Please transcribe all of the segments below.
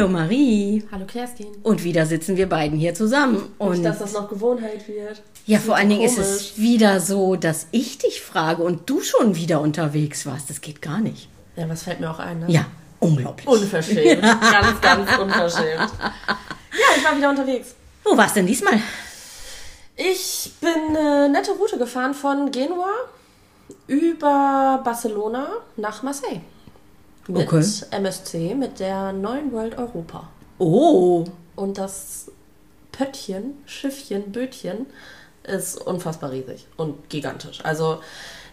Hallo Marie. Hallo Kerstin. Und wieder sitzen wir beiden hier zusammen. Und Nicht, dass das noch Gewohnheit wird. ja, vor allen Dingen ist es wieder so, dass ich dich frage und du schon wieder unterwegs warst. Das geht gar nicht. Ja, was fällt mir auch ein, ne? Ja, unglaublich. Unverschämt. ganz, ganz unverschämt. Ja, ich war wieder unterwegs. Wo warst denn diesmal? Ich bin eine nette Route gefahren von Genua über Barcelona nach Marseille. Mit Okay. MSC, mit der neuen World Europa. Oh, Und das Pöttchen, Schiffchen, Bötchen ist unfassbar riesig und gigantisch. Also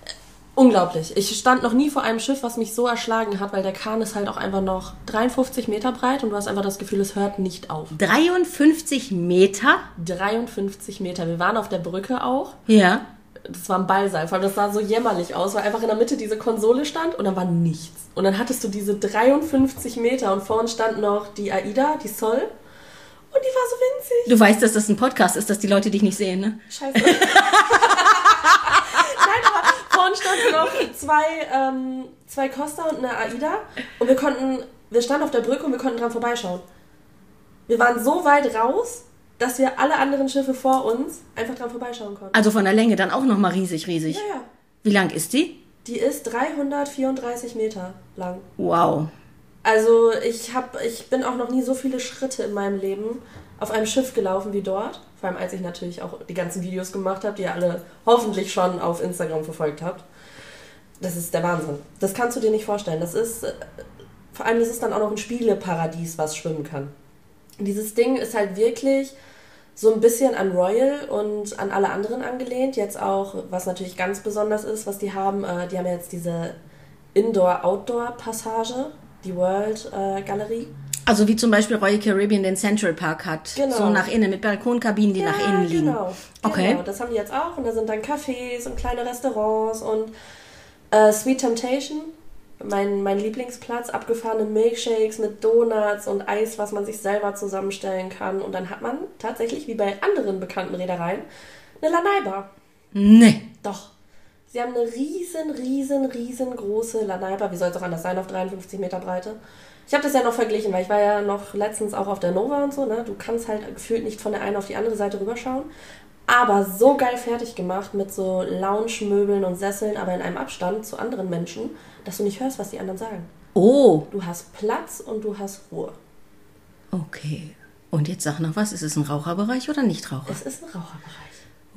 äh, unglaublich. Ich stand noch nie vor einem Schiff, was mich so erschlagen hat, weil der Kahn ist halt auch einfach noch 53 Meter breit und du hast einfach das Gefühl, es hört nicht auf. 53 Meter? 53 Meter. Wir waren auf der Brücke auch. Ja. Das war ein Ballsaal. Vor allem, das sah so jämmerlich aus, weil einfach in der Mitte diese Konsole stand und dann war nichts. Und dann hattest du diese 53 Meter und vor uns stand noch die AIDA, die Sol. Und die war so winzig. Du weißt, dass das ein Podcast ist, dass die Leute dich nicht sehen, ne? Scheiße. Nein, aber vorne standen noch zwei, ähm, zwei Costa und eine AIDA. Und wir konnten, wir standen auf der Brücke und wir konnten dran vorbeischauen. Wir waren so weit raus, dass wir alle anderen Schiffe vor uns einfach dran vorbeischauen konnten. Also von der Länge dann auch nochmal riesig, riesig. Ja, ja. Wie lang ist die? Die ist 334 Meter lang. Wow. Also ich, hab, ich bin auch noch nie so viele Schritte in meinem Leben auf einem Schiff gelaufen wie dort. Vor allem als ich natürlich auch die ganzen Videos gemacht habe, die ihr alle hoffentlich schon auf Instagram verfolgt habt. Das ist der Wahnsinn. Das kannst du dir nicht vorstellen. Das ist, äh, vor allem das ist dann auch noch ein Spieleparadies, was schwimmen kann. Dieses Ding ist halt wirklich so ein bisschen an Royal und an alle anderen angelehnt. Jetzt auch, was natürlich ganz besonders ist, was die haben, äh, die haben ja jetzt diese Indoor-Outdoor-Passage, die World äh. Also wie zum Beispiel Royal Caribbean den Central Park hat. Genau. So nach innen, mit Balkonkabinen, die nach innen liegen. Genau. Okay. Genau, das haben die jetzt auch. Und da sind dann Cafés und kleine Restaurants und äh, Sweet Temptation, mein, mein Lieblingsplatz, abgefahrene Milkshakes mit Donuts und Eis, was man sich selber zusammenstellen kann. Und dann hat man tatsächlich, wie bei anderen bekannten Reedereien, eine Lanai-Bar. Nee. Doch. Sie haben eine riesen, riesen, riesengroße Lanai-Bar. Wie soll es auch anders sein, auf 53 Meter Breite? Ich habe das ja noch verglichen, weil ich war ja noch letztens auch auf der Nova und so. Ne? Du kannst halt gefühlt nicht von der einen auf die andere Seite rüberschauen. Aber so geil fertig gemacht mit so Lounge-Möbeln und Sesseln, aber in einem Abstand zu anderen Menschen, dass du nicht hörst, was die anderen sagen. Oh, Du hast Platz und du hast Ruhe. okay. Und jetzt sag noch was, ist es ein Raucherbereich oder nicht Raucher? Es ist ein Raucherbereich.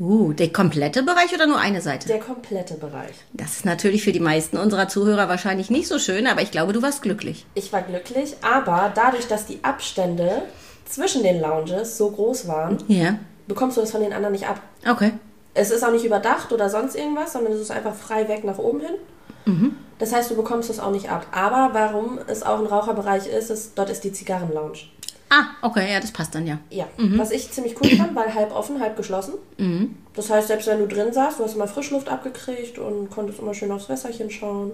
Uh, der komplette Bereich oder nur eine Seite? Der komplette Bereich. Das ist natürlich für die meisten unserer Zuhörer wahrscheinlich nicht so schön, aber ich glaube, du warst glücklich. Ich war glücklich, aber dadurch, dass die Abstände zwischen den Lounges so groß waren, Ja. Bekommst du das von den anderen nicht ab. Okay. Es ist auch nicht überdacht oder sonst irgendwas, sondern es ist einfach frei weg nach oben hin. Das heißt, du bekommst es auch nicht ab. Aber warum es auch ein Raucherbereich ist, ist, dort ist die Zigarrenlounge. Ah, okay, ja, das passt dann ja. Ja, was ich ziemlich cool fand, weil halb offen, halb geschlossen. Das heißt, selbst wenn du drin saßt, du hast immer Frischluft abgekriegt und konntest immer schön aufs Wässerchen schauen.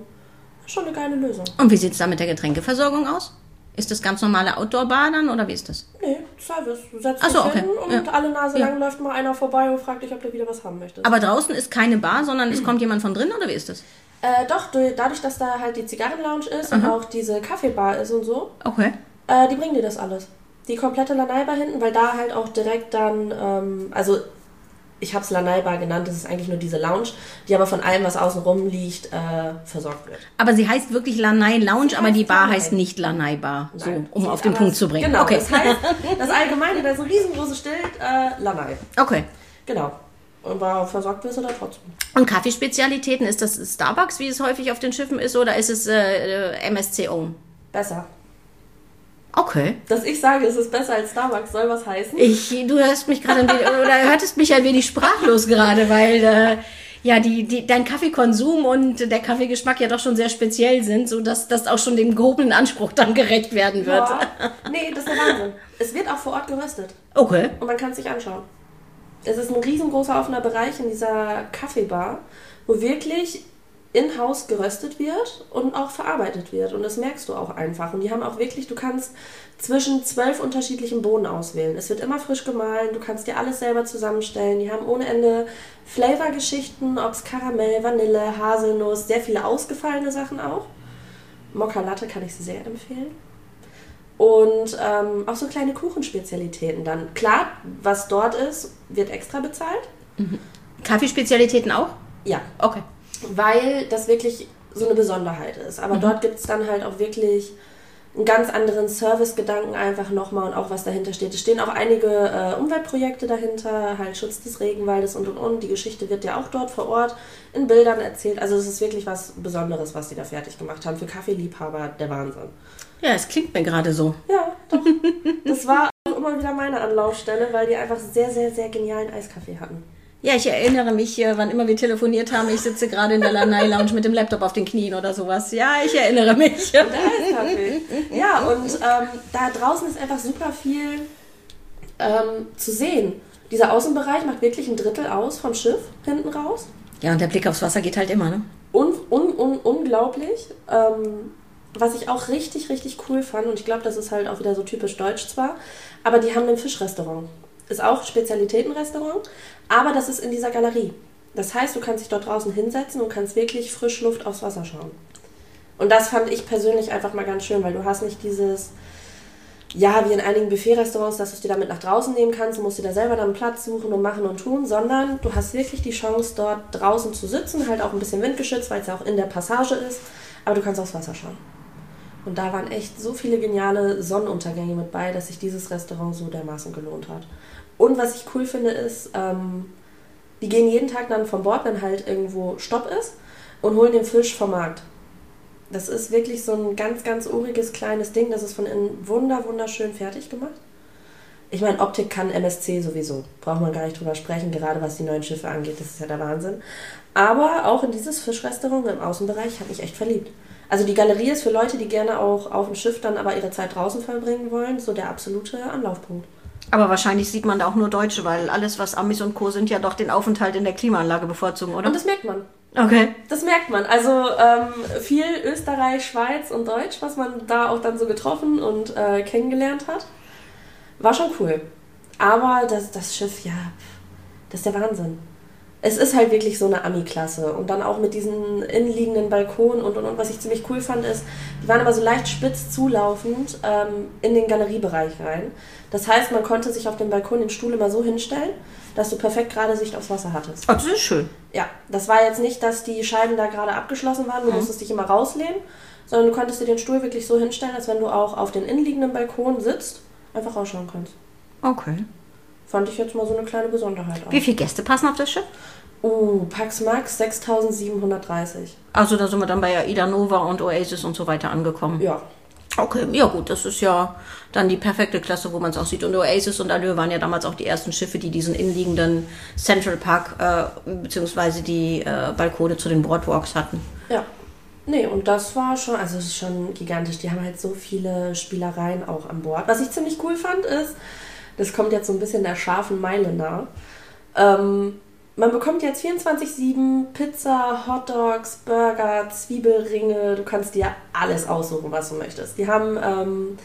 Schon eine geile Lösung. Und wie sieht es da mit der Getränkeversorgung aus? Ist das ganz normale Outdoor-Bar dann oder wie ist das? Nee, Service. Du setzt Ach so, dich okay. hin und Ja. alle Nase lang läuft mal einer vorbei und fragt dich, ob du wieder was haben möchtest. Aber draußen ist keine Bar, sondern es kommt jemand von drin oder wie ist das? Äh, doch, du- dadurch, dass da halt die Zigarrenlounge ist und auch diese Kaffeebar ist und so, Okay. äh, die bringen dir das alles. Die komplette Lanai-Bar hinten, weil da halt auch direkt dann, ähm, also ich habe es Lanai-Bar genannt, das ist eigentlich nur diese Lounge, die aber von allem, was außen rum liegt, äh, versorgt wird. Aber sie heißt wirklich Lanai Lounge, Sie aber die Bar Lanai. heißt nicht Lanai Bar. So, um sie auf den Punkt zu bringen. Genau, Okay. das heißt, das Allgemeine, da ist ein riesengroßes Schild, äh, Lanai. Okay. Genau. Und war versorgt wirst du da trotzdem. Und Kaffeespezialitäten, ist das Starbucks, wie es häufig auf den Schiffen ist, oder ist es äh, äh, MSC Own? Besser. Okay. Dass ich sage, es ist besser als Starbucks, soll was heißen? Ich, du hörst mich gerade ein wenig, oder hörtest mich ein wenig sprachlos gerade, weil äh, ja die, die, dein Kaffeekonsum und der Kaffeegeschmack ja doch schon sehr speziell sind, so dass das auch schon dem gehobenen Anspruch dann gerecht werden wird. Ja. Nee, das ist der Wahnsinn. Es wird auch vor Ort geröstet. Okay. Und man kann es sich anschauen. Es ist ein riesengroßer offener Bereich in dieser Kaffeebar, wo wirklich in-house geröstet wird und auch verarbeitet wird. Und das merkst du auch einfach. Und die haben auch wirklich, du kannst zwischen zwölf unterschiedlichen Bohnen auswählen. Es wird immer frisch gemahlen, du kannst dir alles selber zusammenstellen. Die haben ohne Ende Flavorgeschichten, ob es Karamell, Vanille, Haselnuss, sehr viele ausgefallene Sachen auch. Mokka Latte kann ich sehr empfehlen. Und ähm, auch so kleine Kuchenspezialitäten dann. Klar, was dort ist, wird extra bezahlt. Kaffeespezialitäten auch? Ja, Okay. Weil das wirklich so eine Besonderheit ist. Aber dort gibt es dann halt auch wirklich einen ganz anderen Servicegedanken einfach nochmal und auch was dahinter steht. Es stehen auch einige äh, Umweltprojekte dahinter, halt Schutz des Regenwaldes und und und. Die Geschichte wird ja auch dort vor Ort in Bildern erzählt. Also es ist wirklich was Besonderes, was die da fertig gemacht haben. Für Kaffeeliebhaber der Wahnsinn. Ja, es klingt mir gerade so. Ja, doch. Das war auch immer wieder meine Anlaufstelle, weil die einfach sehr, sehr, sehr genialen Eiskaffee hatten. Ja, ich erinnere mich, äh, wann immer wir telefoniert haben, ich sitze gerade in der Lanai Lounge mit dem Laptop auf den Knien oder sowas. Ja, ich erinnere mich. Der Eiskaffee. Ja, und ähm, da draußen ist einfach super viel ähm, zu sehen. Dieser Außenbereich macht wirklich ein Drittel aus vom Schiff hinten raus. Ja, und der Blick aufs Wasser geht halt immer, ne? Un, un, un, unglaublich. Ähm, was ich auch richtig, richtig cool fand, und ich glaube, das ist halt auch wieder so typisch deutsch zwar, aber die haben ein Fischrestaurant. Ist auch Spezialitätenrestaurant, aber das ist in dieser Galerie. Das heißt, du kannst dich dort draußen hinsetzen und kannst wirklich Frischluft aufs Wasser schauen. Und das fand ich persönlich einfach mal ganz schön, weil du hast nicht dieses, ja, wie in einigen Buffet-Restaurants, dass du es dir damit nach draußen nehmen kannst, du musst dir da selber dann Platz suchen und machen und tun, sondern du hast wirklich die Chance, dort draußen zu sitzen, halt auch ein bisschen windgeschützt, weil es ja auch in der Passage ist, aber du kannst aufs Wasser schauen. Und da waren echt so viele geniale Sonnenuntergänge mit bei, dass sich dieses Restaurant so dermaßen gelohnt hat. Und was ich cool finde, ist, ähm, die gehen jeden Tag dann vom Bord, wenn halt irgendwo Stopp ist, und holen den Fisch vom Markt. Das ist wirklich so ein ganz, ganz uriges kleines Ding. Das ist von innen wunder, wunderschön fertig gemacht. Ich meine, Optik kann MSC sowieso. Braucht man gar nicht drüber sprechen, gerade was die neuen Schiffe angeht. Das ist ja der Wahnsinn. Aber auch in dieses Fischrestaurant im Außenbereich habe ich echt verliebt. Also die Galerie ist für Leute, die gerne auch auf dem Schiff dann aber ihre Zeit draußen verbringen wollen, so der absolute Anlaufpunkt. Aber wahrscheinlich sieht man da auch nur Deutsche, weil alles, was Amis und Co. sind, ja doch den Aufenthalt in der Klimaanlage bevorzugen, oder? Und das merkt man. Okay. Das merkt man. Also ähm, viel Österreich, Schweiz und Deutsch, was man da auch dann so getroffen und äh, kennengelernt hat. War schon cool. Aber das, das Schiff, ja, das ist der Wahnsinn. Es ist halt wirklich so eine Ami-Klasse. Und dann auch mit diesen innenliegenden Balkonen und, und, und. Was ich ziemlich cool fand, ist, die waren aber so leicht spitz zulaufend ähm, in den Galeriebereich rein. Das heißt, man konnte sich auf dem Balkon den Stuhl immer so hinstellen, dass du perfekt gerade Sicht aufs Wasser hattest. Oh, das ist schön. Ja, das war jetzt nicht, dass die Scheiben da gerade abgeschlossen waren, du musstest dich immer rauslehnen, sondern du konntest dir den Stuhl wirklich so hinstellen, als wenn du auch auf den innenliegenden Balkon sitzt, einfach rausschauen kannst. Okay. Fand ich jetzt mal so eine kleine Besonderheit auch. Wie viele Gäste passen auf das Schiff? Uh, Pax Max 6730. Also da sind wir dann bei Aida Nova und Oasis und so weiter angekommen. Ja. Okay, ja gut, das ist ja dann die perfekte Klasse, wo man es auch sieht. Und Oasis und Allure waren ja damals auch die ersten Schiffe, die diesen innenliegenden Central Park äh, beziehungsweise die äh, Balkone zu den Boardwalks hatten. Ja. Nee, und das war schon, also es ist schon gigantisch. Die haben halt so viele Spielereien auch an Bord. Was ich ziemlich cool fand, ist, das kommt jetzt so ein bisschen der scharfen Meile nah. Ähm, man bekommt jetzt 24-7 Pizza, Hotdogs, Burger, Zwiebelringe. Du kannst dir alles aussuchen, was du möchtest. Die haben ähm,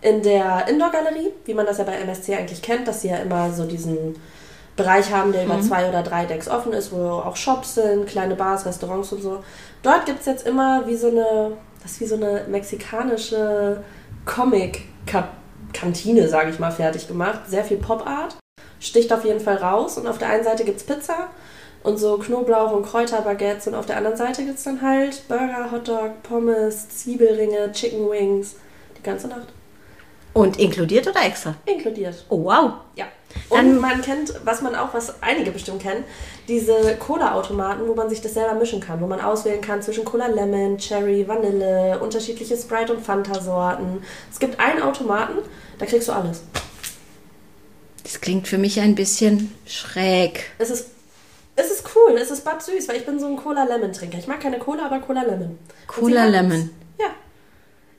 in der Indoor-Galerie, wie man das ja bei MSC eigentlich kennt, dass sie ja immer so diesen Bereich haben, der über zwei oder drei Decks offen ist, wo auch Shops sind, kleine Bars, Restaurants und so. Dort gibt es jetzt immer wie so eine, das ist wie so eine mexikanische Comic-Kantine, sage ich mal, fertig gemacht. Sehr viel Pop-Art. Sticht auf jeden Fall raus. Und auf der einen Seite gibt es Pizza und so Knoblauch- und Kräuterbaguettes. Und auf der anderen Seite gibt es dann halt Burger, Hotdog, Pommes, Zwiebelringe, Chicken Wings. Die ganze Nacht. Und inkludiert oder extra? Inkludiert. Oh wow. Ja. Dann- Und man kennt, was man auch, was einige bestimmt kennen, diese Cola-Automaten, wo man sich das selber mischen kann, wo man auswählen kann zwischen Cola Lemon, Cherry, Vanille, unterschiedliche Sprite- und Fanta-Sorten. Es gibt einen Automaten, da kriegst du alles. Das klingt für mich ein bisschen schräg. Es ist, es ist cool, es ist bad süß, weil ich bin so ein Cola-Lemon-Trinker. Ich mag keine Cola, aber Cola Lemon. Und Cola sie haben's. Lemon. Ja.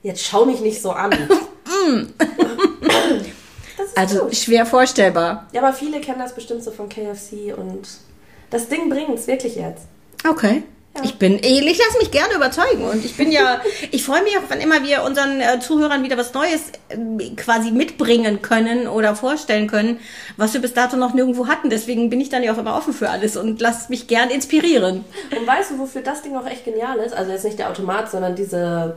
Jetzt schau mich nicht so an. das ist Also gut. schwer vorstellbar. Ja, aber viele kennen das bestimmt so von KFC und das Ding bringt's wirklich jetzt. Okay. Ja. Ich bin, ich lasse mich gerne überzeugen und ich bin ja, ich freue mich auch, wann immer wir unseren äh, Zuhörern wieder was Neues äh, quasi mitbringen können oder vorstellen können, was wir bis dato noch nirgendwo hatten. Deswegen bin ich dann ja auch immer offen für alles und lasse mich gern inspirieren. Und weißt du, wofür das Ding auch echt genial ist? Also jetzt nicht der Automat, sondern diese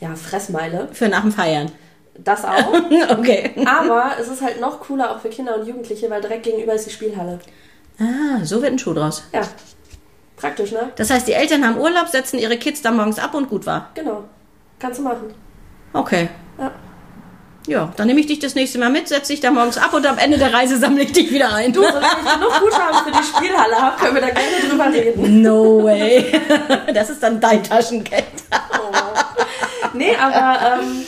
ja, Fressmeile. Für nach dem Feiern. Das auch. okay. Aber es ist halt noch cooler auch für Kinder und Jugendliche, weil direkt gegenüber ist die Spielhalle. Ah, so wird ein Schuh draus. Ja. Praktisch, ne? Das heißt, die Eltern haben Urlaub, setzen ihre Kids da morgens ab und gut war. Genau. Kannst du machen. Okay. Ja. Ja, dann nehme ich dich das nächste Mal mit, setze dich da morgens ab und am Ende der Reise sammle ich dich wieder ein. Du, solange ich genug Guthaben für die Spielhalle habe, können wir da gerne drüber reden. No way. Das ist dann dein Taschengeld. Nee, aber ähm,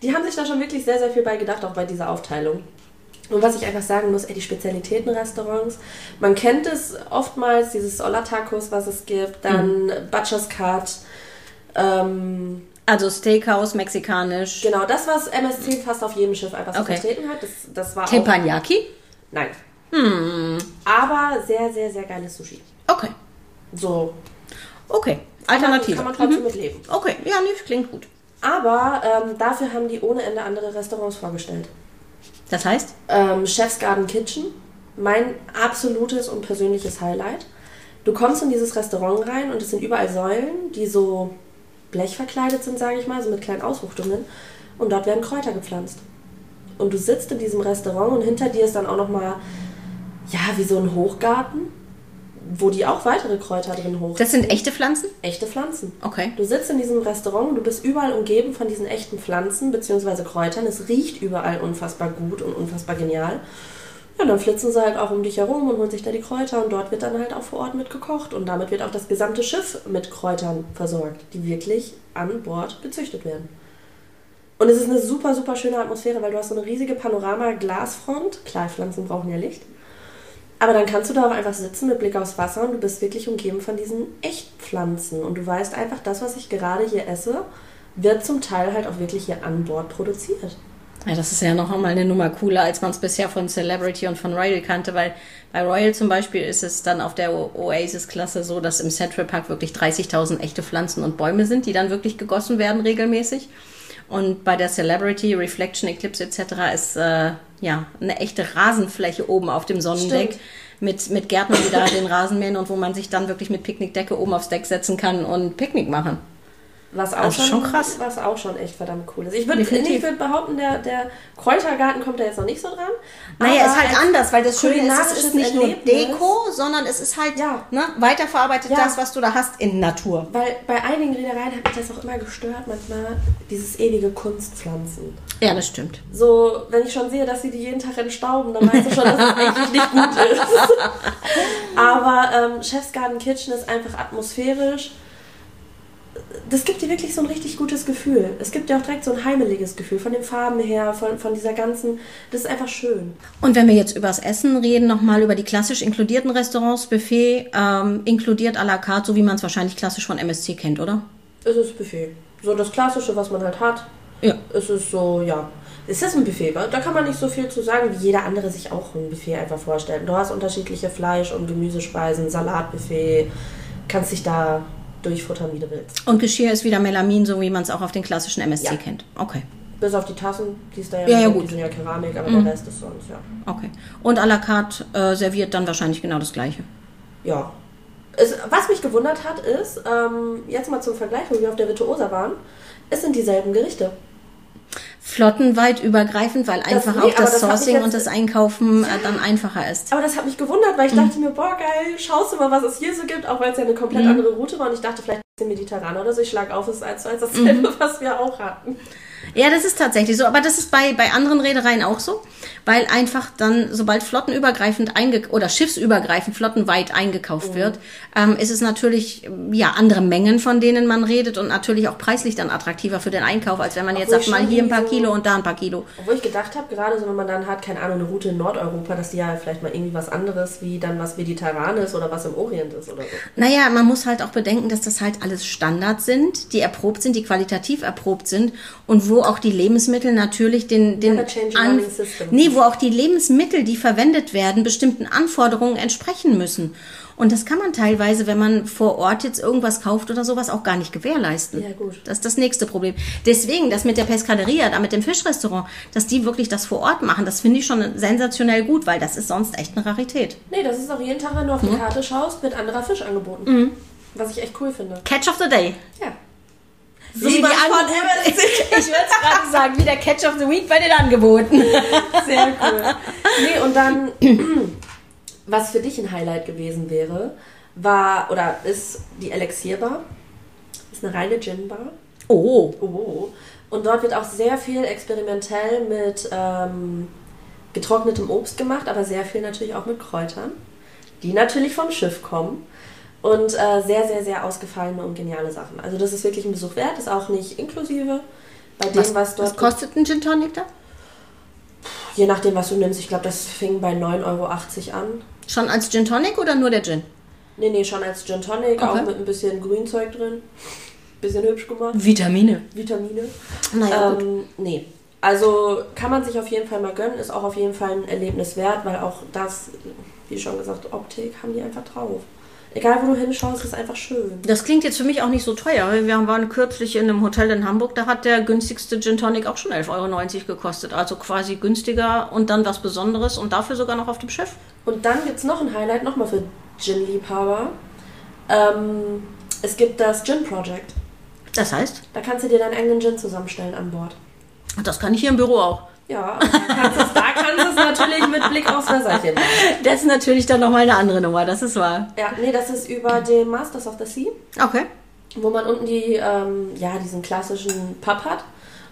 die haben sich da schon wirklich sehr, sehr viel bei gedacht, auch bei dieser Aufteilung. Und was ich einfach sagen muss, ey, die Spezialitätenrestaurants, man kennt es oftmals, dieses Olla-Tacos, was es gibt, dann Butcher's Cut, ähm, Also Steakhouse, mexikanisch. genau, das, was MSC fast auf jedem Schiff einfach so Okay. vertreten hat, das, das war auch... Teppanyaki? Nein. Aber sehr, sehr, sehr geiles Sushi. Okay. So. Okay. Kann man, Alternative. kann man trotzdem Mhm. mitleben. Okay, ja, nee, klingt gut. Aber ähm, dafür haben die ohne Ende andere Restaurants vorgestellt. Das heißt? Ähm, Chef's Garden Kitchen, mein absolutes und persönliches Highlight. Du kommst in dieses Restaurant rein und es sind überall Säulen, die so blechverkleidet sind, sage ich mal, so mit kleinen Ausbuchtungen. Und dort werden Kräuter gepflanzt. Und du sitzt in diesem Restaurant und hinter dir ist dann auch nochmal, ja, wie so ein Hochgarten, wo die auch weitere Kräuter drin hoch. Das sind echte Pflanzen? Echte Pflanzen. Okay. Du sitzt in diesem Restaurant und du bist überall umgeben von diesen echten Pflanzen bzw. Kräutern. Es riecht überall unfassbar gut und unfassbar genial. Ja, dann flitzen sie halt auch um dich herum und holen sich da die Kräuter und dort wird dann halt auch vor Ort mit gekocht. Und damit wird auch das gesamte Schiff mit Kräutern versorgt, die wirklich an Bord gezüchtet werden. Und es ist eine super, super schöne Atmosphäre, weil du hast so eine riesige Panorama-Glasfront. Klar, Pflanzen brauchen ja Licht. Aber dann kannst du da auch einfach sitzen mit Blick aufs Wasser und du bist wirklich umgeben von diesen Echtpflanzen. Und du weißt einfach, das, was ich gerade hier esse, wird zum Teil halt auch wirklich hier an Bord produziert. Ja, das ist ja noch einmal eine Nummer cooler, als man es bisher von Celebrity und von Royal kannte, weil bei Royal zum Beispiel ist es dann auf der Oasis-Klasse so, dass im Central Park wirklich 30.000 echte Pflanzen und Bäume sind, die dann wirklich gegossen werden regelmäßig. Und bei der Celebrity, Reflection, Eclipse etc. ist äh, ja eine echte Rasenfläche oben auf dem Sonnendeck Stimmt. mit, mit Gärtnern, die da den Rasen mähen und wo man sich dann wirklich mit Picknickdecke oben aufs Deck setzen kann und Picknick machen. Was auch, Also schon, schon krass. Was auch schon echt verdammt cool ist. Ich würde würd behaupten, der, der Kräutergarten kommt da jetzt noch nicht so dran. Naja, ist halt anders, weil das Schöne ist, es ist nicht nur Deko, sondern es ist halt Ja. ne, weiterverarbeitet Ja. das, was du da hast in Natur. Weil bei einigen Reedereien hat mich das auch immer gestört, manchmal dieses ewige Kunstpflanzen. Ja, das stimmt. So, wenn ich schon sehe, dass sie die jeden Tag entstauben, dann weißt du schon, dass es eigentlich nicht gut ist. Aber ähm, Chef's Garden Kitchen ist einfach atmosphärisch. Das gibt dir wirklich so ein richtig gutes Gefühl. Es gibt dir auch direkt so ein heimeliges Gefühl, von den Farben her, von, von dieser ganzen. Das ist einfach schön. Und wenn wir jetzt übers Essen reden, nochmal über die klassisch inkludierten Restaurants, Buffet, ähm, inkludiert à la carte, so wie man es wahrscheinlich klassisch von MSC kennt, oder? Es ist Buffet. So das Klassische, was man halt hat. Ja. Es ist so, ja. Es ist ein Buffet, da kann man nicht so viel zu sagen, wie jeder andere sich auch ein Buffet einfach vorstellt. Du hast unterschiedliche Fleisch- und Gemüsespeisen, Salatbuffet, kannst dich da durchfuttern, wie du willst. Und Geschirr ist wieder Melamin, so wie man es auch auf den klassischen MSC Ja. kennt. Okay, Bis auf die Tassen, die ist da ja, Ja, ja, die gut. Mhm. sind ja Keramik, aber der Rest ist sonst, ja. okay. Und à la carte äh, serviert dann wahrscheinlich genau das Gleiche. Ja. Es, was mich gewundert hat, ist, ähm, jetzt mal zum Vergleich, wo wir auf der Virtuosa waren, es sind dieselben Gerichte. Flottenweit übergreifend, weil einfach nee, auch das das Sourcing jetzt- und das Einkaufen äh, dann einfacher ist. Aber das hat mich gewundert, Mhm. weil ich dachte mir, boah, geil, schaust du mal, was es hier so gibt, auch weil es ja eine komplett Mhm. andere Route war. Und ich dachte, vielleicht ist es mediterraner oder so. Ich schlag auf, es ist eins zu eins dasselbe, Mhm. was wir auch hatten. Ja, das ist tatsächlich so, aber das ist bei, bei anderen Reedereien auch so, weil einfach dann, sobald flottenübergreifend einge oder schiffsübergreifend flottenweit eingekauft wird, ähm, ist es natürlich ja andere Mengen, von denen man redet und natürlich auch preislich dann attraktiver für den Einkauf, als wenn man jetzt Obwohl sagt, ich mal hier ein paar so- Kilo und da ein paar Kilo. Obwohl ich gedacht habe, gerade so, wenn man dann hat, keine Ahnung, eine Route in Nordeuropa, dass die ja vielleicht mal irgendwie was anderes wie dann was Mediterranes oder was im Orient ist oder so. Naja, man muss halt auch bedenken, dass das halt alles Standards sind, die erprobt sind, die qualitativ erprobt sind und wo auch die Lebensmittel natürlich den, den Never change running system. nee, wo auch die Lebensmittel, die verwendet werden, bestimmten Anforderungen entsprechen müssen. Und das kann man teilweise, wenn man vor Ort jetzt irgendwas kauft oder sowas, auch gar nicht gewährleisten. Ja, gut. Das ist das nächste Problem. Deswegen, das mit der Pescaderia, da mit dem Fischrestaurant, dass die wirklich das vor Ort machen, das finde ich schon sensationell gut, weil das ist sonst echt eine Rarität. Nee, das ist auch jeden Tag, wenn du auf die Karte schaust, wird anderer Fisch angeboten. Mhm. Was ich echt cool finde. Catch of the Day. Ja. So wie, wie die Angebote. ich würde es gerade sagen, wie der Catch of the Week bei den Angeboten. Sehr cool. Nee, und dann, was für dich ein Highlight gewesen wäre, war, oder ist die Elixierbar. Ist eine reine Gin-Bar. Oh. Oh. Und dort wird auch sehr viel experimentell mit ähm, getrocknetem Obst gemacht, aber sehr viel natürlich auch mit Kräutern, die natürlich vom Schiff kommen. Und äh, sehr, sehr, sehr ausgefallene und geniale Sachen. Also das ist wirklich ein Besuch wert, ist auch nicht inklusive bei dem, was, was dort... Was kostet ein Gin Tonic da? Je nachdem, was du nimmst. Ich glaube, das fing bei 9,80 Euro an. Schon als Gin Tonic oder nur der Gin? Nee, nee, schon als Gin Tonic, okay. auch mit ein bisschen Grünzeug drin. Bisschen hübsch gemacht. Vitamine. Vitamine. Naja, ähm, Nee. Also kann man sich auf jeden Fall mal gönnen, ist auch auf jeden Fall ein Erlebnis wert, weil auch das, wie schon gesagt, Optik haben die einfach drauf. Egal, wo du hinschaust, ist einfach schön. Das klingt jetzt für mich auch nicht so teuer. Wir waren kürzlich in einem Hotel in Hamburg, da hat der günstigste Gin Tonic auch schon 11,90 Euro gekostet. Also quasi günstiger und dann was Besonderes und dafür sogar noch auf dem Schiff. Und dann gibt es noch ein Highlight, nochmal für Gin-Liebhaber. Ähm, es gibt das Gin Project. Das heißt? Da kannst du dir deinen eigenen Gin zusammenstellen an Bord. Das kann ich hier im Büro auch. Ja, da kannst du es natürlich mit Blick aufs Wässerchen machen. Das ist natürlich dann nochmal eine andere Nummer, das ist wahr. Ja, nee, das ist über den Masters of the Sea. Okay. Wo man unten die, ähm, ja, diesen klassischen Pub hat.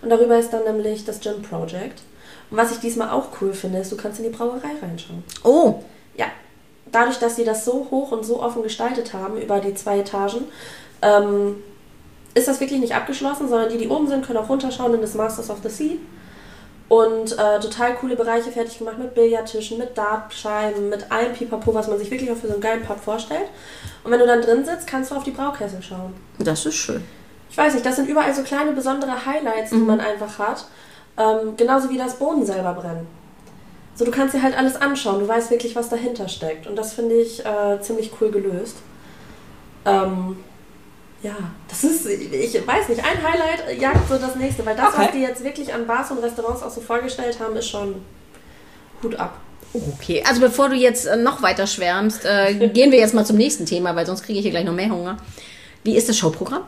Und darüber ist dann nämlich das Gin Project. Und was ich diesmal auch cool finde, ist, du kannst in die Brauerei reinschauen. Oh. Ja. Dadurch, dass sie das so hoch und so offen gestaltet haben, über die zwei Etagen, ähm, ist das wirklich nicht abgeschlossen, sondern die, die oben sind, können auch runterschauen in das Masters of the Sea. Und äh, total coole Bereiche fertig gemacht mit Billardtischen, mit Dartscheiben, mit allem Pipapo, was man sich wirklich auch für so einen geilen Pub vorstellt. Und wenn du dann drin sitzt, kannst du auf die Braukessel schauen. Das ist schön. Ich weiß nicht, das sind überall so kleine besondere Highlights, die mhm. man einfach hat. Ähm, genauso wie das Boden selber brennen. So, du kannst dir halt alles anschauen, du weißt wirklich, was dahinter steckt. Und das finde ich äh, ziemlich cool gelöst. Ähm, ja, das ist, ich weiß nicht, ein Highlight jagt so das nächste, weil das, okay. was die jetzt wirklich an Bars und Restaurants auch so vorgestellt haben, ist schon Hut ab. Okay, also bevor du jetzt äh, noch weiter schwärmst, äh, gehen wir jetzt mal zum nächsten Thema, weil sonst kriege ich hier gleich noch mehr Hunger. Wie ist das Showprogramm?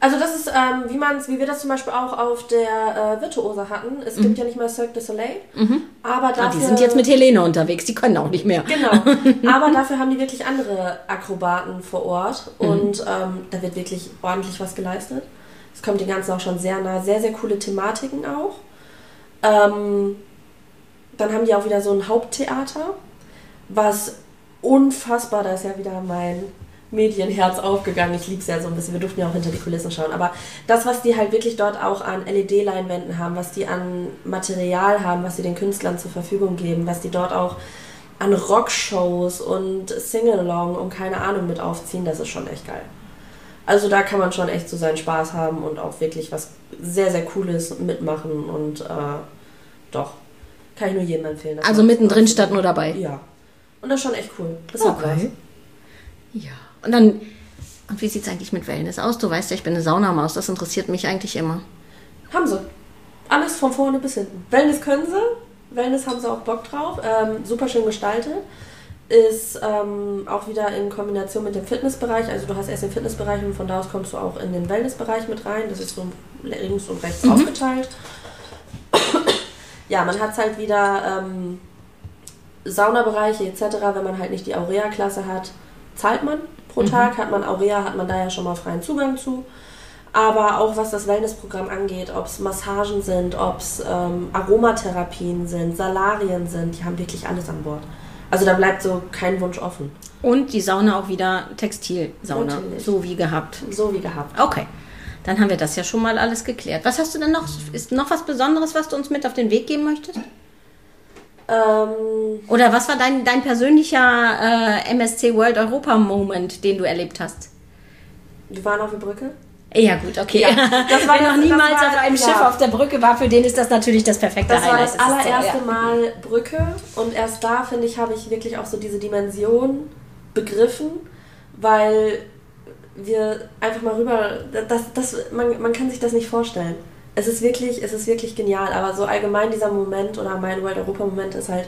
Also das ist, ähm, wie man wie wir das zum Beispiel auch auf der äh, Virtuose hatten. Es mhm. gibt ja nicht mehr Cirque du Soleil, mhm. aber dafür... Ah, die sind jetzt mit Helene unterwegs, die können auch nicht mehr. Genau, aber dafür haben die wirklich andere Akrobaten vor Ort mhm. und ähm, da wird wirklich ordentlich was geleistet. Es kommt den Ganzen auch schon sehr nah, sehr, sehr coole Thematiken auch. Ähm, dann haben die auch wieder so ein Haupttheater, was unfassbar, da ist ja wieder mein Medienherz aufgegangen. Ich liebe es ja so ein bisschen. Wir durften ja auch hinter die Kulissen schauen. Aber das, was die halt wirklich dort auch an LED-Leinwänden haben, was die an Material haben, was sie den Künstlern zur Verfügung geben, was die dort auch an Rockshows und Sing-Along und keine Ahnung mit aufziehen, das ist schon echt geil. Also da kann man schon echt so seinen Spaß haben und auch wirklich was sehr, sehr Cooles mitmachen und äh, doch, kann ich nur jedem empfehlen. Also mittendrin statt nur dabei? Ja. Und das ist schon echt cool. Das okay. Ja. Und dann, und wie sieht es eigentlich mit Wellness aus? Du weißt ja, ich bin eine Saunamaus, das interessiert mich eigentlich immer. Haben sie. Alles von vorne bis hinten. Wellness können sie, Wellness haben sie auch Bock drauf, ähm, super schön gestaltet. Ist ähm, auch wieder in Kombination mit dem Fitnessbereich. Also du hast erst den Fitnessbereich und von da aus kommst du auch in den Wellnessbereich mit rein. Das ist so links und rechts mhm. aufgeteilt. ja, man hat halt wieder ähm, Saunabereiche etc., wenn man halt nicht die Aurea-Klasse hat, zahlt man pro mhm. Tag. Hat man Aurea, hat man da ja schon mal freien Zugang zu. Aber auch was das Wellnessprogramm angeht, ob es Massagen sind, ob es ähm, Aromatherapien sind, Salarien sind, die haben wirklich alles an Bord. Also da bleibt so kein Wunsch offen. Und die Sauna auch wieder Textilsauna, Natürlich. so wie gehabt. So wie gehabt. Okay. Dann haben wir das ja schon mal alles geklärt. Was hast du denn noch? Ist noch was Besonderes, was du uns mit auf den Weg geben möchtest? Ähm, Oder was war dein, dein persönlicher äh, MSC World Europa Moment, den du erlebt hast? Wir waren auf der Brücke. Ja, gut, okay. Ja, das war Wer noch niemals war, auf einem ja. Schiff auf der Brücke war, für den ist das natürlich das perfekte das Highlight. Das war das allererste. Mal Brücke und erst da, finde ich, habe ich wirklich auch so diese Dimension begriffen, weil wir einfach mal rüber, das, das, man, man kann sich das nicht vorstellen Es ist wirklich, es ist wirklich genial. Aber so allgemein dieser Moment oder mein World Europa Moment ist halt,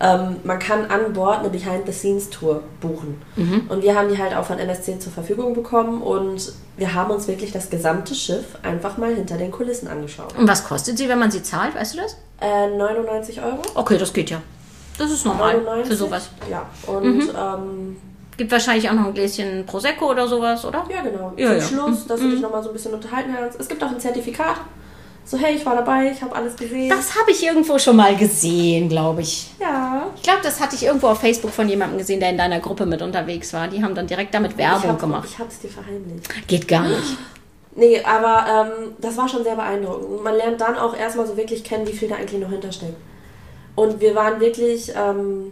ähm, man kann an Bord eine Behind-the-Scenes-Tour buchen. Mhm. Und wir haben die halt auch von NSC zur Verfügung bekommen und wir haben uns wirklich das gesamte Schiff einfach mal hinter den Kulissen angeschaut. Und was kostet sie, wenn man sie zahlt? Weißt du das? Äh, 99 Euro. Okay, das geht ja. Das ist normal 99. für sowas. Ja, und ähm, Gibt wahrscheinlich auch noch ein Gläschen Prosecco oder sowas, oder? ja, genau. Ja, Zum ja. Schluss, dass du dich nochmal so ein bisschen unterhalten kannst. Es gibt auch ein Zertifikat. So, hey, ich war dabei, ich habe alles gesehen. Das habe ich irgendwo schon mal gesehen, glaube ich. ja. Ich glaube, das hatte ich irgendwo auf Facebook von jemandem gesehen, der in deiner Gruppe mit unterwegs war. Die haben dann direkt damit Werbung ich hab, gemacht. Ich hab's dir verheimlicht. Geht gar nicht. Nee, aber ähm, das war schon sehr beeindruckend. Man lernt dann auch erstmal so wirklich kennen, wie viel da eigentlich noch hintersteckt. Und wir waren wirklich, ähm,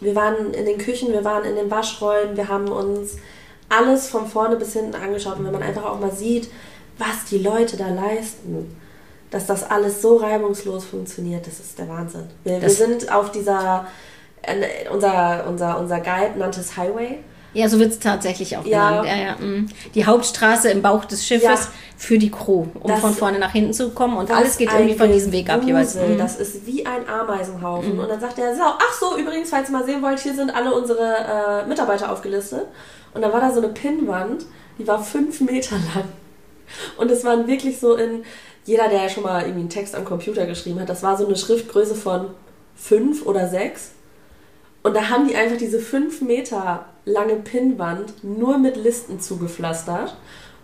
wir waren in den Küchen, wir waren in den Waschräumen, wir haben uns alles von vorne bis hinten angeschaut. Und wenn man einfach auch mal sieht, was die Leute da leisten, dass das alles so reibungslos funktioniert, das ist der Wahnsinn. Wir, wir sind auf dieser, äh, unser, unser, unser Guide nannte es Highway. Ja, so wird es tatsächlich auch Ja. genannt. Ja, ja, mm. Die Hauptstraße im Bauch des Schiffes Ja. für die Crew, um Das- von vorne nach hinten zu kommen. Und alles geht irgendwie von diesem Weg ab jeweils. Mm. Das ist wie ein Ameisenhaufen. Und dann sagt er, so, ach so, übrigens, falls ihr mal sehen wollt, hier sind alle unsere äh, Mitarbeiter aufgelistet. Und dann war da so eine Pinnwand, die war fünf Meter lang. Und es waren wirklich so in, jeder, der ja schon mal irgendwie einen Text am Computer geschrieben hat, das war so eine Schriftgröße von fünf oder sechs. Und da haben die einfach diese fünf Meter lange Pinnwand nur mit Listen zugepflastert,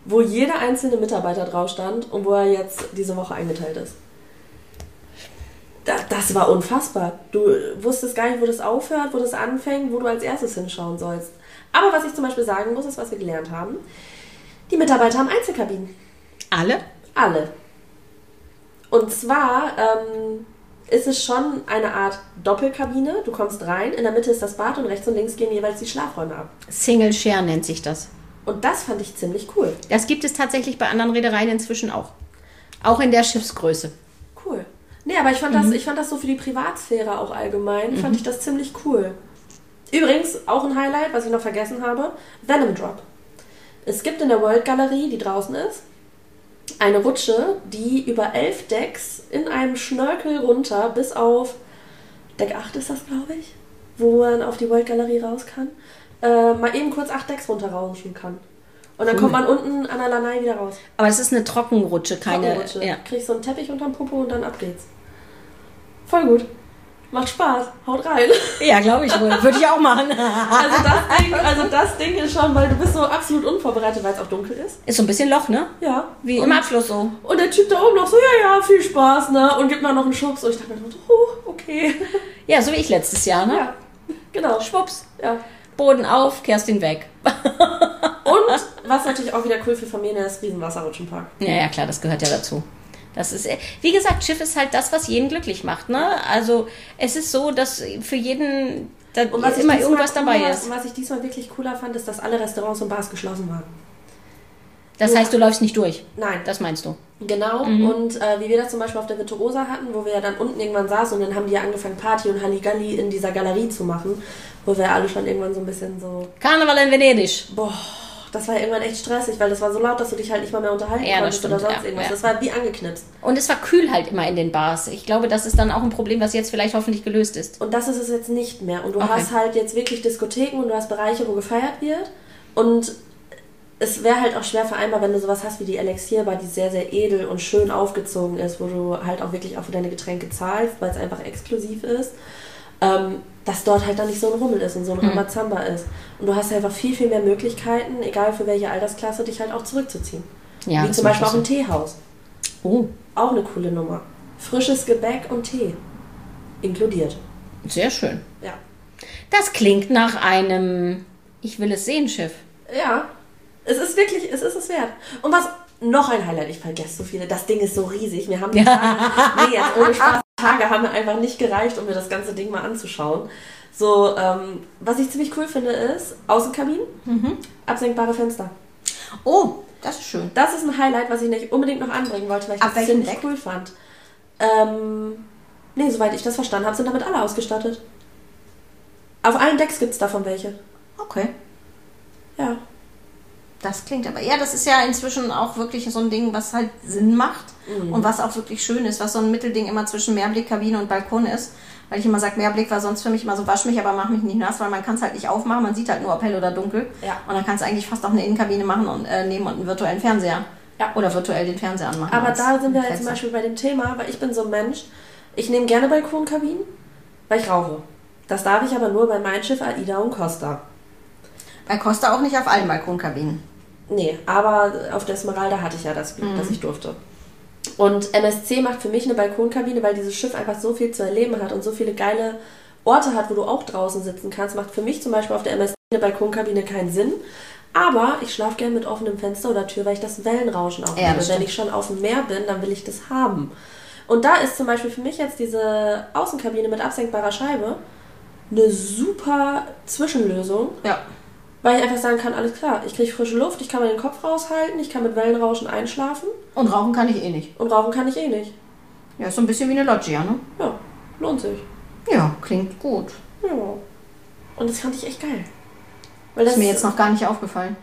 wo jeder einzelne Mitarbeiter drauf stand und wo er jetzt diese Woche eingeteilt ist. Da, das war unfassbar. Du wusstest gar nicht, wo das aufhört, wo das anfängt, wo du als erstes hinschauen sollst. Aber was ich zum Beispiel sagen muss, ist, was wir gelernt haben. Die Mitarbeiter haben Einzelkabinen. Alle? Alle. Und zwar ähm, ist es schon eine Art Doppelkabine. Du kommst rein, in der Mitte ist das Bad und rechts und links gehen jeweils die Schlafräume ab. Single Share nennt sich das. Und das fand ich ziemlich cool. Das gibt es tatsächlich bei anderen Reedereien inzwischen auch. Auch in der Schiffsgröße. Cool. Nee, aber ich fand, das, ich fand das so für die Privatsphäre auch allgemein, fand ich das ziemlich cool. Übrigens, auch ein Highlight, was ich noch vergessen habe, Venom Drop. Es gibt in der World Galerie, die draußen ist, eine Rutsche, die über elf Decks in einem Schnörkel runter bis auf Deck 8 ist das, glaube ich, wo man auf die World Galerie raus kann, äh, mal eben kurz acht Decks runterrauschen kann. Und dann Cool. kommt man unten an der Lanai wieder raus. Aber es ist eine Trockenrutsche, keine. Trockenrutsche. Ja. Kriegst so einen Teppich unterm Popo und dann ab geht's. Voll gut. Macht Spaß. Haut rein. ja, glaube ich wohl. Würde ich auch machen. Also das, Ding, also das Ding ist schon, weil du bist so absolut unvorbereitet, weil es auch dunkel ist. Ist so ein bisschen Loch, ne? Ja. Wie und, im Abschluss so. Und der Typ da oben noch so, ja, ja, viel Spaß, ne? Und gibt mir noch einen Schubs. Und ich dachte mir so, oh, okay. Ja, so wie ich letztes Jahr, ne? Ja, genau. Schwupps. Ja. Boden auf, Kerstin weg. Und was natürlich auch wieder cool für Familien ist, Riesenwasserrutschenpark. Ja, ja, klar, das gehört ja dazu. Das ist, wie gesagt, Schiff ist halt das, was jeden glücklich macht, ne? Also, es ist so, dass für jeden da Und was immer irgendwas dabei cooler, ist. Und was ich diesmal wirklich cooler fand, ist, dass alle Restaurants und Bars geschlossen waren. Das heißt, du läufst nicht durch. Nein, Das meinst du? Genau, Mhm. und äh, wie wir das zum Beispiel auf der Virtuosa hatten, wo wir ja dann unten irgendwann saßen und dann haben die ja angefangen, Party und Halligalli in dieser Galerie zu machen, wo wir alle schon irgendwann so ein bisschen so, Karneval in Venedig. boah, das war ja irgendwann echt stressig, weil das war so laut, dass du dich halt nicht mal mehr unterhalten Ja, konntest oder sonst ja, irgendwas. ja. Das war wie angeknipst. Und es war kühl halt immer in den Bars. Ich glaube, das ist dann auch ein Problem, was jetzt vielleicht hoffentlich gelöst ist. Und das ist es jetzt nicht mehr. Und du Okay. hast halt jetzt wirklich Diskotheken und du hast Bereiche, wo gefeiert wird. Und es wäre halt auch schwer vereinbar, wenn du sowas hast wie die Elixierbar, die sehr, sehr edel und schön aufgezogen ist, wo du halt auch wirklich auch für deine Getränke zahlst, weil es einfach exklusiv ist. Ähm, dass dort halt dann nicht so ein Rummel ist und so ein Rambazamba ist. Und du hast einfach viel, viel mehr Möglichkeiten, egal für welche Altersklasse, dich halt auch zurückzuziehen. Ja, wie zum Beispiel auch ein Teehaus. Oh, Auch eine coole Nummer. Frisches Gebäck und Tee. Inkludiert. sehr schön. Ja. Das klingt nach einem Ich will es sehen Schiff. Ja, es ist wirklich, es ist es wert. Und was noch ein Highlight, ich vergesse so viele, das Ding ist so riesig. Wir haben die Tage, nee, jetzt ohne Spaß, Tage haben mir einfach nicht gereicht, um mir das ganze Ding mal anzuschauen. So, ähm, was ich ziemlich cool finde, ist Außenkabinen, absenkbare Fenster. Oh, das ist schön. Das ist ein Highlight, was ich nicht unbedingt noch anbringen wollte, weil ich Ab das ziemlich Deck? cool fand. Ähm, nee, soweit ich das verstanden habe, sind damit alle ausgestattet. Auf allen Decks gibt es davon welche. Okay. Ja. Das klingt aber, ja, das ist ja inzwischen auch wirklich so ein Ding, was halt Sinn macht Mhm. und was auch wirklich schön ist, was so ein Mittelding immer zwischen Mehrblick-Kabine und Balkon ist. Weil ich immer sage, Mehrblick war sonst für mich immer so, wasch mich, aber mach mich nicht nass, weil man kann es halt nicht aufmachen, man sieht halt nur, ob hell oder dunkel. Ja. Und dann kannst du eigentlich fast auch eine Innenkabine machen und äh, nehmen und einen virtuellen Fernseher. Ja. Oder virtuell den Fernseher anmachen. Aber da sind wir Fenster. zum Beispiel bei dem Thema, weil ich bin so ein Mensch, ich nehme gerne Balkonkabinen, weil ich rauche. Das darf ich aber nur bei Mein Schiff, Aida und Costa. Bei Costa auch nicht auf allen Balkonkabinen. Nee, aber auf der Esmeralda hatte ich ja das Glück, dass ich durfte. Und MSC macht für mich eine Balkonkabine, weil dieses Schiff einfach so viel zu erleben hat und so viele geile Orte hat, wo du auch draußen sitzen kannst. Macht für mich zum Beispiel auf der MSC eine Balkonkabine keinen Sinn. Aber ich schlafe gerne mit offenem Fenster oder Tür, weil ich das Wellenrauschen auch Ja, Wenn ich schon auf dem Meer bin, dann will ich das haben. Und da ist zum Beispiel für mich jetzt diese Außenkabine mit absenkbarer Scheibe eine super Zwischenlösung, Ja. Weil ich einfach sagen kann, alles klar, ich kriege frische Luft, ich kann meinen Kopf raushalten, ich kann mit Wellenrauschen einschlafen Und rauchen kann ich eh nicht. und rauchen kann ich eh nicht. Ja, ist so ein bisschen wie eine Loggia, ne? Ja, lohnt sich. Ja, klingt gut. Ja. Und das fand ich echt geil. Weil ist mir jetzt noch gar nicht aufgefallen.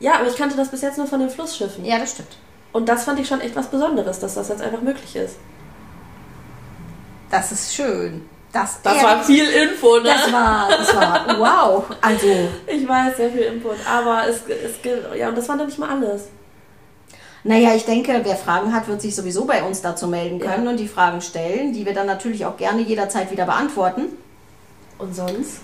Ja, aber ich kannte das bis jetzt nur von den Flussschiffen. Ja, das stimmt. Und das fand ich schon echt was Besonderes, dass das jetzt einfach möglich ist. Das ist schön. Das, Das war viel Info, ne? Das war, das war, wow. Also, ich weiß, sehr viel Input. Aber es, es ja, und das war dann nicht mal alles. naja, ich denke, wer Fragen hat, wird sich sowieso bei uns dazu melden können Ja. und die Fragen stellen, die wir dann natürlich auch gerne jederzeit wieder beantworten. Und sonst?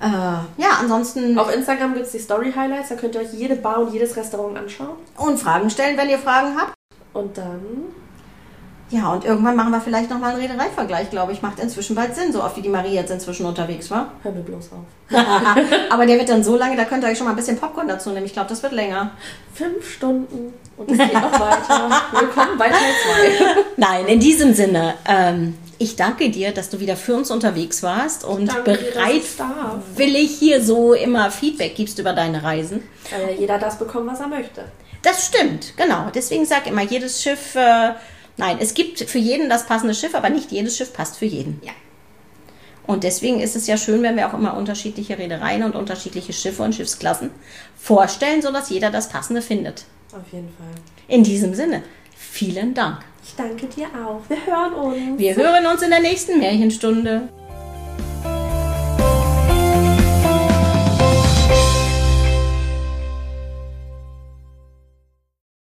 Äh, ja, ansonsten Auf Instagram gibt es die Story Highlights, da könnt ihr euch jede Bar und jedes Restaurant anschauen. und Fragen stellen, wenn ihr Fragen habt. Und dann Ja, und irgendwann machen wir vielleicht nochmal einen Redereivergleich, glaube ich. Macht inzwischen bald Sinn, so oft wie die Marie jetzt inzwischen unterwegs war. hör mir bloß auf. Aber der wird dann so lange, da könnt ihr euch schon mal ein bisschen Popcorn dazu nehmen. Ich glaube, das wird länger. Fünf Stunden und es geht noch weiter. Willkommen bei Teil 2. Nein, in diesem Sinne, ähm, ich danke dir, dass du wieder für uns unterwegs warst und danke dir, dass bereit ich darf. willig hier so immer Feedback gibst über deine Reisen. Weil ja jeder das bekommt, was er möchte. Das stimmt, genau. Deswegen sag immer, jedes Schiff, äh, nein, es gibt für jeden das passende Schiff, aber nicht jedes Schiff passt für jeden. Ja. Und deswegen ist es ja schön, wenn wir auch immer unterschiedliche Reedereien und unterschiedliche Schiffe und Schiffsklassen vorstellen, sodass jeder das Passende findet. Auf jeden Fall. In diesem Sinne, vielen Dank. Ich danke dir auch. Wir hören uns. Wir hören uns in der nächsten Märchenstunde.